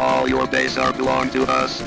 All your days are belong to us.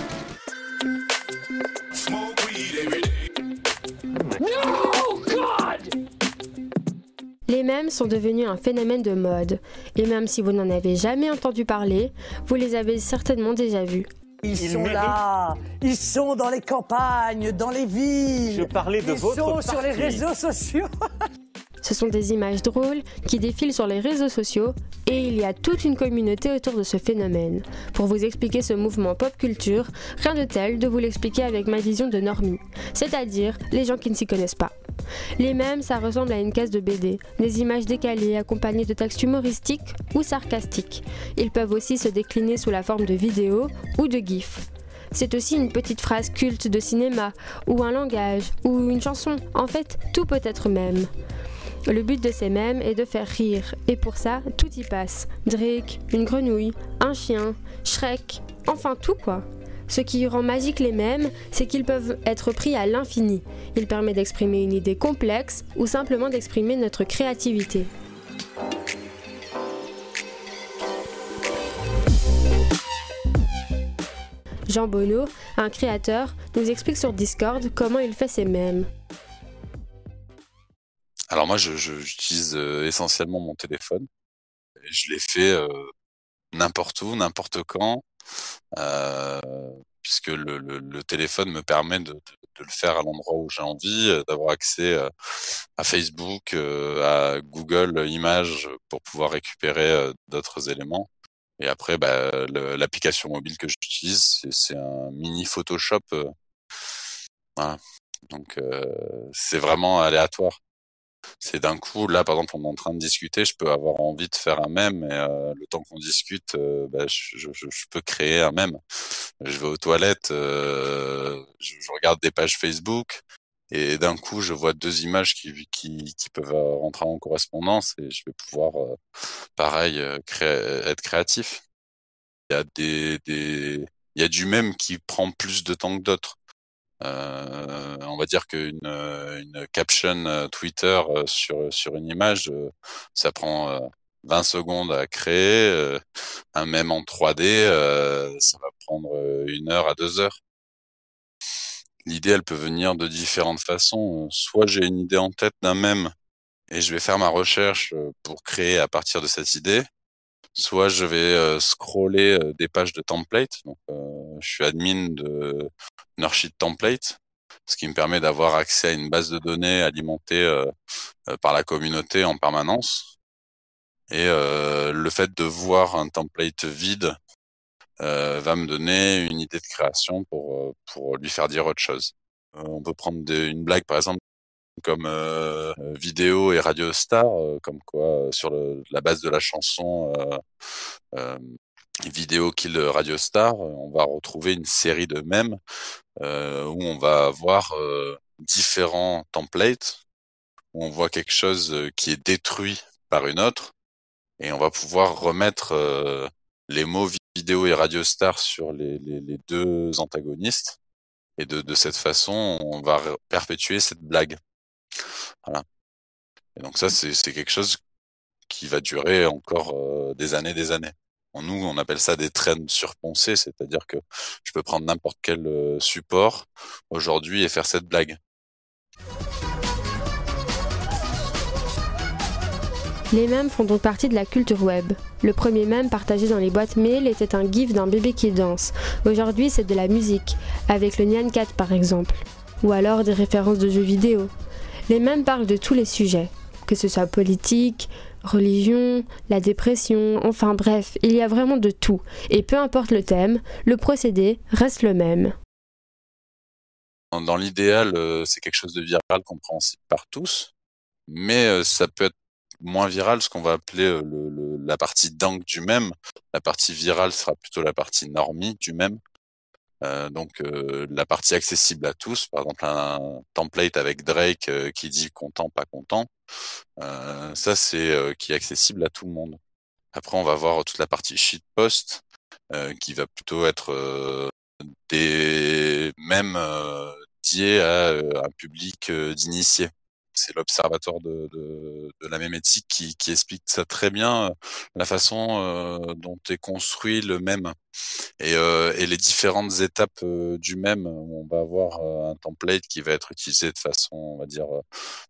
Les mèmes sont devenus un phénomène de mode, et même si vous n'en avez jamais entendu parler, vous les avez certainement déjà vus. Ils, sont là, ils sont dans les campagnes, dans les villes. Je parlais de ils votre sont sur les réseaux sociaux. Ce sont des images drôles qui défilent sur les réseaux sociaux et il y a toute une communauté autour de ce phénomène. Pour vous expliquer ce mouvement pop culture, rien de tel de vous l'expliquer avec ma vision de normie, c'est-à-dire les gens qui ne s'y connaissent pas. Les mêmes, ça ressemble à une case de BD, des images décalées accompagnées de textes humoristiques ou sarcastiques. Ils peuvent aussi se décliner sous la forme de vidéos ou de gifs. C'est aussi une petite phrase culte de cinéma, ou un langage, ou une chanson. En fait, tout peut être même. Le but de ces mèmes est de faire rire, et pour ça, tout y passe. Drake, une grenouille, un chien, Shrek, enfin tout quoi. Ce qui rend magique les mèmes, c'est qu'ils peuvent être pris à l'infini. Ils permettent d'exprimer une idée complexe ou simplement d'exprimer notre créativité. Jean Bonneau, un créateur, nous explique sur Discord comment il fait ses mèmes. Moi, je, je- j'utilise euh, essentiellement mon téléphone. Je l'ai fait euh, n'importe où, n'importe quand, euh, puisque le, téléphone me permet de, le faire à l'endroit où j'ai envie, d'avoir accès à Facebook, à Google Images pour pouvoir récupérer d'autres éléments. Et après, bah, l'application mobile que j'utilise, c'est, un mini Photoshop. voilà. Donc c'est vraiment aléatoire c'est d'un coup, là, par exemple, on est en train de discuter, je peux avoir envie de faire un mème, et euh, le temps qu'on discute, euh, bah, je, je, je peux créer un mème. Je vais aux toilettes, euh, je, je regarde des pages Facebook, et d'un coup, je vois deux images qui, qui, qui peuvent euh, rentrer en correspondance, et je vais pouvoir, euh, pareil, créer, être créatif. Il y a des, des, il y a du mème qui prend plus de temps que d'autres. Euh, on va dire qu'une euh, une caption euh, Twitter euh, sur sur une image, ça prend euh, 20 secondes à créer. un mème en 3D, euh, ça va prendre une heure à deux heures. L'idée, elle peut venir de différentes façons. Soit j'ai une idée en tête d'un mème et je vais faire ma recherche pour créer à partir de cette idée. Soit je vais euh, scroller euh, des pages de template. Donc, euh, je suis admin de Nurshit Template, ce qui me permet d'avoir accès à une base de données alimentée euh, euh, par la communauté en permanence. Et euh, le fait de voir un template vide va me donner une idée de création pour, pour lui faire dire autre chose. On peut prendre des- une blague, par exemple, comme euh, euh, vidéo et radio star, euh, comme quoi sur la base de la chanson vidéo kill radio star, on va retrouver une série de mèmes où on va avoir différents templates, où on voit quelque chose qui est détruit par une autre, et on va pouvoir remettre les mots vi- vidéo et radio star sur les, deux antagonistes, et de, cette façon, on va perpétuer cette blague. Voilà. Et donc ça, c'est quelque chose qui va durer encore euh, des années, des années. En nous, on appelle ça des trends surponcés, c'est-à-dire que je peux prendre n'importe quel euh, support aujourd'hui et faire cette blague. Les mèmes font donc partie de la culture web. Le premier mème partagé dans les boîtes mail était un gif d'un bébé qui danse. Aujourd'hui, c'est de la musique, avec le Nyan Cat par exemple. Ou alors des références de jeux vidéo. Les mèmes parlent de tous les sujets, que ce soit politique, religion, la dépression, enfin bref, il y a vraiment de tout. Et peu importe le thème, le procédé reste le même. Dans, l'idéal, euh, c'est quelque chose de viral, compréhensible par tous, mais euh, ça peut être moins viral, ce qu'on va appeler euh, la partie dingue du même. La partie virale sera plutôt la partie normie du même. Euh, donc euh, la partie accessible à tous, par exemple un template avec Drake euh, qui dit content, pas content, ça c'est qui est accessible à tout le monde. Après on va voir toute la partie shitpost euh, qui va plutôt être des euh, dédiés à un public d'initiés. C'est l'observatoire de, la mémétique qui, qui explique ça très bien, euh, la façon euh, dont est construit le même. Et, euh, les différentes étapes du même, on va avoir un template qui va être utilisé de façon, on va dire,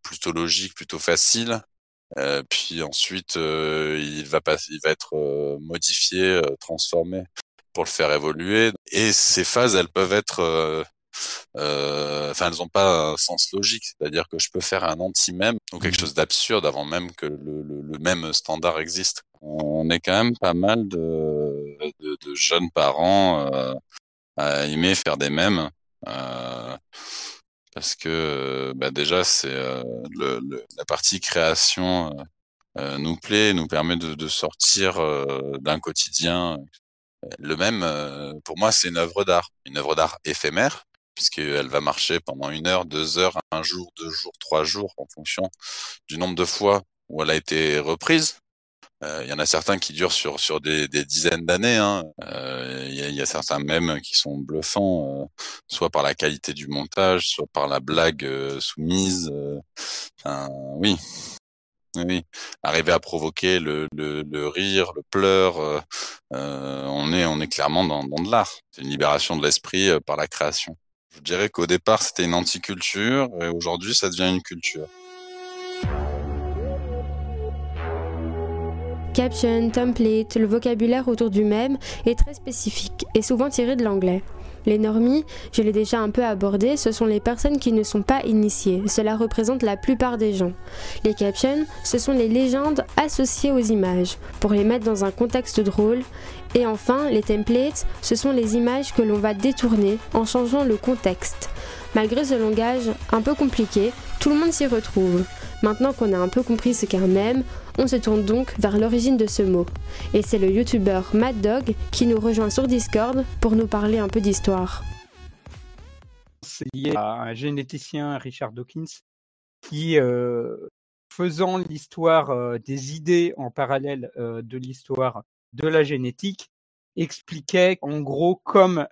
plutôt logique, plutôt facile. puis ensuite, il va être modifié, transformé pour le faire évoluer. Et ces phases, elles peuvent être enfin, elles n'ont pas un sens logique. C'est-à-dire que je peux faire un anti-même ou quelque mmh chose d'absurde avant même que le, le, même standard existe. On est quand même pas mal de, de, de jeunes parents euh, à aimer faire des mèmes. Euh, parce que bah déjà, c'est euh, le, la partie création euh, nous plaît, nous permet de, de sortir d'un quotidien. Le même, pour moi, c'est une œuvre d'art, une œuvre d'art éphémère, puisqu'elle va marcher pendant une heure, deux heures, un jour, deux jours, trois jours, en fonction du nombre de fois où elle a été reprise. Euh, il y en a certains qui durent sur sur des, des dizaines d'années. Hein. Euh, il y, a, y, a, certains mêmes qui sont bluffants, euh, soit par la qualité du montage, soit par la blague euh, soumise. Enfin, oui, oui, arriver à provoquer le, le, le rire, le pleur, on est on est clairement dans, dans de l'art. C'est une libération de l'esprit par la création. Je dirais qu'au départ, c'était une anticulture et aujourd'hui, ça devient une culture. Caption, template, le vocabulaire autour du même est très spécifique et souvent tiré de l'anglais. Les normies, je l'ai déjà un peu abordé, ce sont les personnes qui ne sont pas initiées. Cela représente la plupart des gens. Les captions, ce sont les légendes associées aux images, pour les mettre dans un contexte drôle. Et enfin, les templates, ce sont les images que l'on va détourner en changeant le contexte. Malgré ce langage un peu compliqué, tout le monde s'y retrouve. Maintenant qu'on a un peu compris ce qu'est un mème, on se tourne donc vers l'origine de ce mot. Et c'est le youtubeur Mad Dog qui nous rejoint sur Discord pour nous parler un peu d'histoire. C'est lié à un généticien, Richard Dawkins, qui, euh, faisant l'histoire euh, des idées en parallèle euh, de l'histoire de la génétique, expliquait en gros comme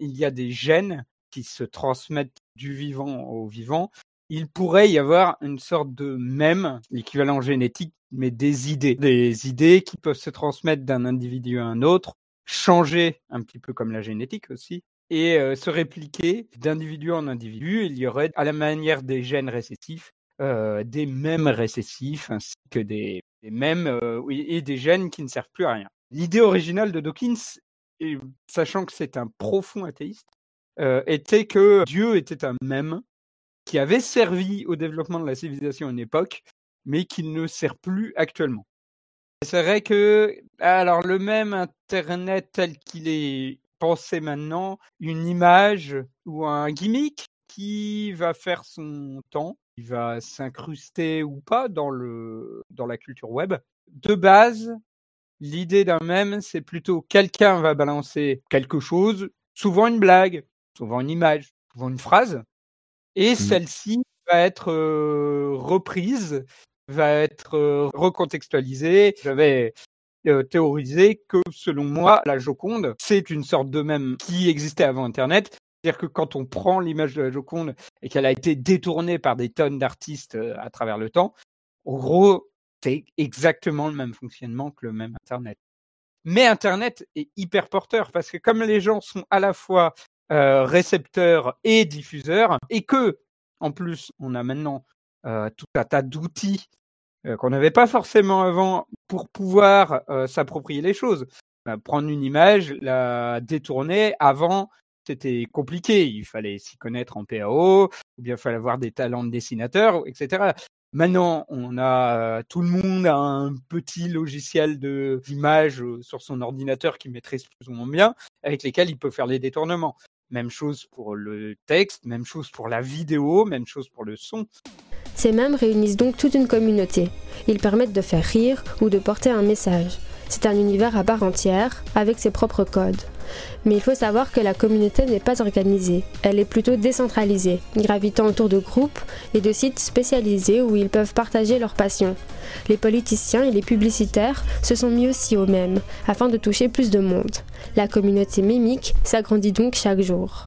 il y a des gènes qui se transmettent du vivant au vivant, il pourrait y avoir une sorte de même, l'équivalent génétique, mais des idées. Des idées qui peuvent se transmettre d'un individu à un autre, changer un petit peu comme la génétique aussi, et euh, se répliquer d'individu en individu. Il y aurait, à la manière des gènes récessifs, euh, des mêmes récessifs, ainsi que des, mêmes euh, et des gènes qui ne servent plus à rien. L'idée originale de Dawkins, sachant que c'est un profond athéiste, était que Dieu était un même qui avait servi au développement de la civilisation à une époque, mais qui ne sert plus actuellement. C'est vrai que, alors le même Internet tel qu'il est pensé maintenant, une image ou un gimmick qui va faire son temps, qui va s'incruster ou pas dans, le, dans la culture web. De base, l'idée d'un même, c'est plutôt quelqu'un va balancer quelque chose, souvent une blague, souvent une image, souvent une phrase, et mmh. celle-ci va être reprise, va être recontextualisée. J'avais théorisé que, selon moi, la Joconde, c'est une sorte de même qui existait avant Internet. C'est-à-dire que quand on prend l'image de la Joconde et qu'elle a été détournée par des tonnes d'artistes à travers le temps, en gros, c'est exactement le même fonctionnement que le même Internet. Mais Internet est hyper porteur parce que comme les gens sont à la fois euh, récepteur et diffuseur, et que, en plus, on a maintenant euh, tout un tas d'outils euh, qu'on n'avait pas forcément avant pour pouvoir euh, s'approprier les choses. Bah, prendre une image, la détourner, avant, c'était compliqué. Il fallait s'y connaître en PAO, ou bien il fallait avoir des talents de dessinateur, etc. Maintenant, on a tout le monde a un petit logiciel d'image sur son ordinateur qui maîtrise plus ou moins bien, avec lesquels il peut faire les détournements. Même chose pour le texte, même chose pour la vidéo, même chose pour le son. Ces mêmes réunissent donc toute une communauté. Ils permettent de faire rire ou de porter un message. C'est un univers à part entière, avec ses propres codes. Mais il faut savoir que la communauté n'est pas organisée, elle est plutôt décentralisée, gravitant autour de groupes et de sites spécialisés où ils peuvent partager leurs passions. Les politiciens et les publicitaires se sont mis aussi au même, afin de toucher plus de monde. La communauté mimique s'agrandit donc chaque jour.